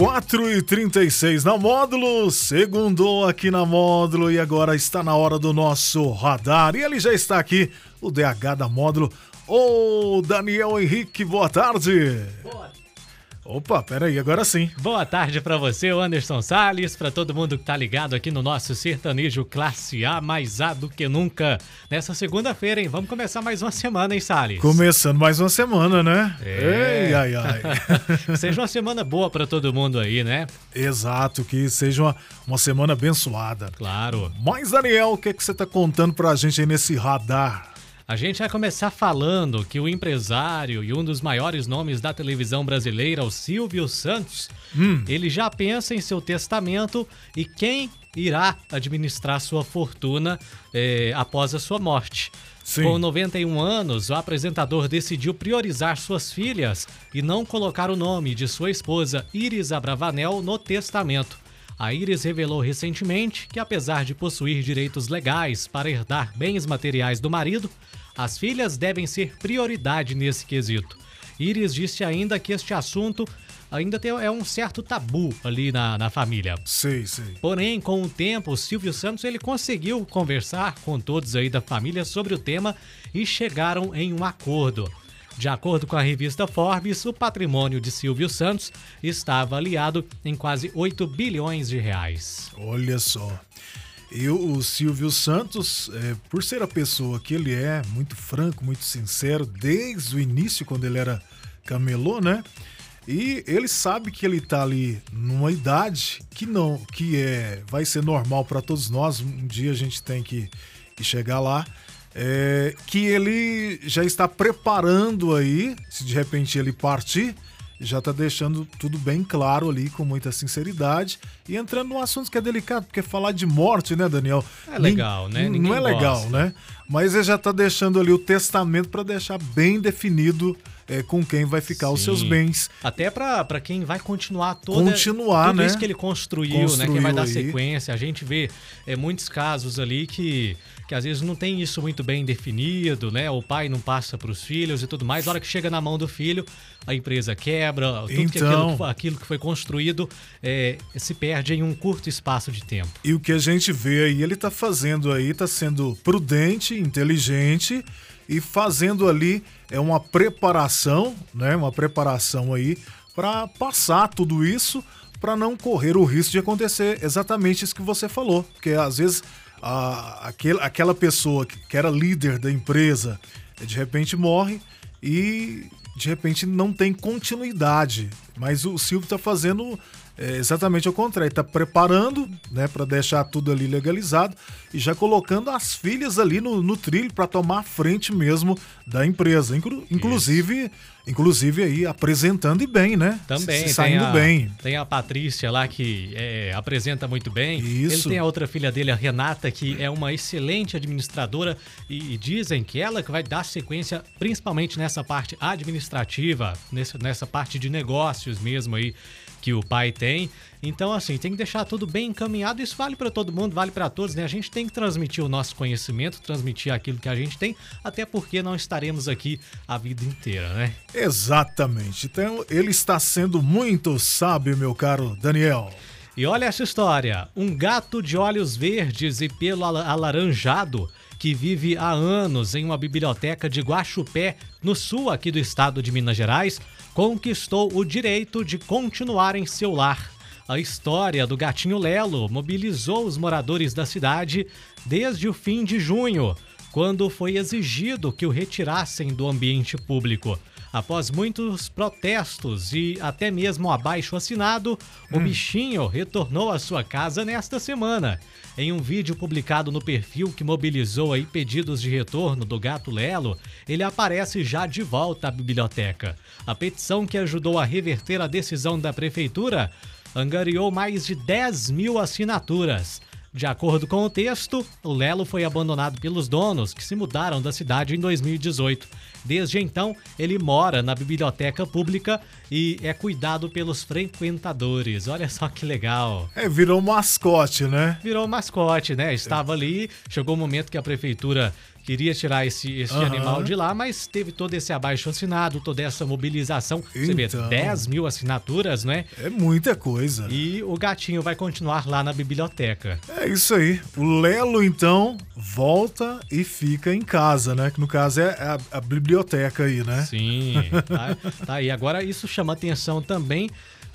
4 e 36 na módulo, segundou aqui na módulo e agora está na hora do nosso radar. E ele já está aqui, o DH da módulo, o Daniel Henrique, boa tarde. Boa Opa, peraí, agora sim. Boa tarde para você, Anderson Salles, para todo mundo que tá ligado aqui no nosso sertanejo classe A, mais A do que nunca. Nessa segunda-feira, hein? Vamos começar mais uma semana, hein, Salles? Começando mais uma semana, né? É. Ei, ai, ai. Seja uma semana boa para todo mundo aí, né? Exato, que seja uma, uma semana abençoada. Claro. Mas, Daniel, o que, é que você tá contando pra gente aí nesse radar? A gente vai começar falando que o empresário e um dos maiores nomes da televisão brasileira, o Silvio Santos, Hum. ele já pensa em seu testamento e quem irá administrar sua fortuna eh, após a sua morte. Sim. Com 91 anos, o apresentador decidiu priorizar suas filhas e não colocar o nome de sua esposa, Iris Abravanel, no testamento. A Iris revelou recentemente que, apesar de possuir direitos legais para herdar bens materiais do marido, as filhas devem ser prioridade nesse quesito. Iris disse ainda que este assunto ainda tem, é um certo tabu ali na, na família. Sei, sei. Porém, com o tempo, o Silvio Santos ele conseguiu conversar com todos aí da família sobre o tema e chegaram em um acordo. De acordo com a revista Forbes, o patrimônio de Silvio Santos está avaliado em quase 8 bilhões de reais. Olha só. Eu, o Silvio Santos, é, por ser a pessoa que ele é, muito franco, muito sincero, desde o início, quando ele era camelô, né? E ele sabe que ele tá ali numa idade que não, que é, vai ser normal para todos nós. Um dia a gente tem que, que chegar lá. É, que ele já está preparando aí, se de repente ele partir, já tá deixando tudo bem claro ali, com muita sinceridade. E entrando num assunto que é delicado, porque falar de morte, né, Daniel? É legal, né? Não Ninguém é legal, gosta. né? Mas ele já tá deixando ali o testamento para deixar bem definido é, com quem vai ficar os seus Sim. bens. Até pra quem vai continuar toda Continuar, tudo né? isso que ele construiu, né? Quem Construiu vai dar aí. sequência. A gente vê é, muitos casos ali que, que às vezes não tem isso muito bem definido, né? O pai não passa pros filhos e tudo mais. A hora que chega na mão do filho, a empresa quebra, tudo que Então. aquilo, que foi- aquilo que foi construído é, se perde em um curto espaço de tempo. E o que a gente vê aí, ele tá fazendo aí, tá sendo prudente, inteligente e fazendo ali é uma preparação, né? Uma preparação aí para passar tudo isso para não correr o risco de acontecer exatamente isso que você falou, porque às vezes a, aquele, aquela pessoa que, que era líder da empresa de repente morre e de repente não tem continuidade. Mas o Silvio está fazendo é, exatamente o contrário, está preparando, né, para deixar tudo ali legalizado e já colocando as filhas ali no, no trilho para tomar a frente mesmo da empresa, Inclu- inclusive, inclusive aí apresentando e bem, né? Também, Se- saindo a, bem. Tem a Patrícia lá que é, apresenta muito bem. Isso. Ele tem a outra filha dele, a Renata, que é uma excelente administradora e, e dizem que ela que vai dar sequência principalmente nessa parte administrativa, nessa, nessa parte de negócios mesmo aí que o pai tem. Então, assim, tem que deixar tudo bem encaminhado. Isso vale para todo mundo, vale para todos, né? A gente tem que transmitir o nosso conhecimento, transmitir aquilo que a gente tem, até porque não estaremos aqui a vida inteira, né? Exatamente. Então ele está sendo muito sábio, meu caro Daniel. E olha essa história: um gato de olhos verdes e pelo ala- alaranjado que vive há anos em uma biblioteca de Guaxupé, no sul aqui do estado de Minas Gerais, conquistou o direito de continuar em seu lar. A história do gatinho Lelo mobilizou os moradores da cidade desde o fim de junho, quando foi exigido que o retirassem do ambiente público. Após muitos protestos e até mesmo abaixo assinado, o bichinho retornou à sua casa nesta semana. Em um vídeo publicado no perfil que mobilizou aí pedidos de retorno do gato Lelo, ele aparece já de volta à biblioteca. A petição que ajudou a reverter a decisão da prefeitura angariou mais de 10 mil assinaturas. De acordo com o texto, o Lelo foi abandonado pelos donos, que se mudaram da cidade em 2018. Desde então, ele mora na biblioteca pública e é cuidado pelos frequentadores. Olha só que legal. É, virou mascote, né? Virou mascote, né? Estava ali, chegou o um momento que a prefeitura queria tirar esse, esse uhum. animal de lá, mas teve todo esse abaixo assinado, toda essa mobilização. Então, Você vê, 10 mil assinaturas, né? É muita coisa. E o gatinho vai continuar lá na biblioteca. É isso aí. O Lelo, então, volta e fica em casa, né? Que no caso é a, a biblioteca aí, né? Sim, tá, tá aí. Agora, isso chama atenção também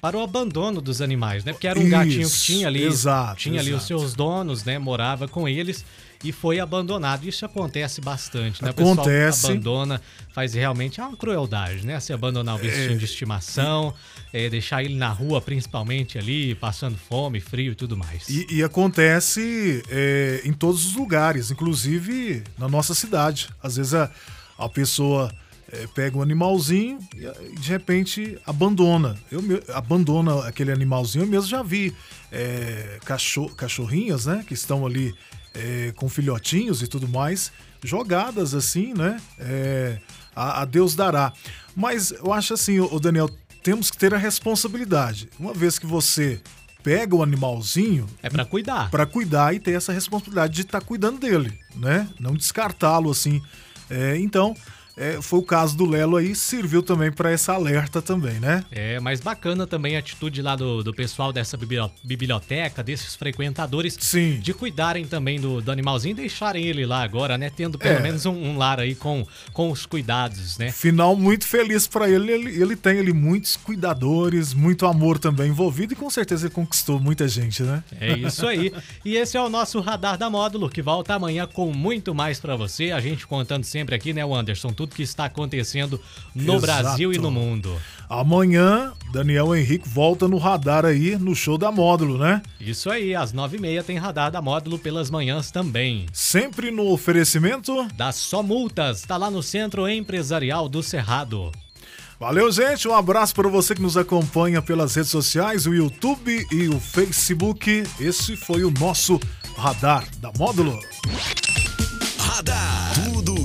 para o abandono dos animais, né? Porque era um Isso, gatinho que tinha ali, exato, tinha exato. ali os seus donos, né? Morava com eles e foi abandonado. Isso acontece bastante, né? Acontece. O pessoal abandona, faz realmente é uma crueldade, né? Se abandonar o bichinho é... de estimação, é, deixar ele na rua, principalmente ali, passando fome, frio e tudo mais. E, e acontece é, em todos os lugares, inclusive na nossa cidade. Às vezes a, a pessoa é, pega um animalzinho e de repente abandona. Eu abandona aquele animalzinho. Eu mesmo já vi é, cachorro, cachorrinhas, né, que estão ali é, com filhotinhos e tudo mais, jogadas assim, né? É, a, a, Deus dará. Mas eu acho assim, o Daniel, temos que ter a responsabilidade. Uma vez que você pega o animalzinho. É para cuidar. Para cuidar e ter essa responsabilidade de estar tá cuidando dele, né? Não descartá-lo assim. É, então, é, foi o caso do Lelo aí, serviu também para essa alerta também, né? É, mas bacana também a atitude lá do, do pessoal dessa biblioteca, desses frequentadores, Sim. de cuidarem também do, do animalzinho e deixarem ele lá agora, né? Tendo pelo é. menos um, um, lar aí com, com os cuidados, né? Final muito feliz para ele. ele. Ele tem ali muitos cuidadores, muito amor também envolvido e com certeza ele conquistou muita gente, né? É isso aí. e esse é o nosso Radar da Módulo, que volta amanhã com muito mais para você. A gente contando sempre aqui, né, o Anderson? Tudo tudo que está acontecendo no Exato. Brasil e no mundo. Amanhã, Daniel Henrique volta no radar aí no show da Módulo, né? Isso aí, às nove e meia tem radar da Módulo pelas manhãs também. Sempre no oferecimento da Só Multas, tá lá no Centro Empresarial do Cerrado. Valeu, gente. Um abraço para você que nos acompanha pelas redes sociais, o YouTube e o Facebook. Esse foi o nosso radar da Módulo. Radar.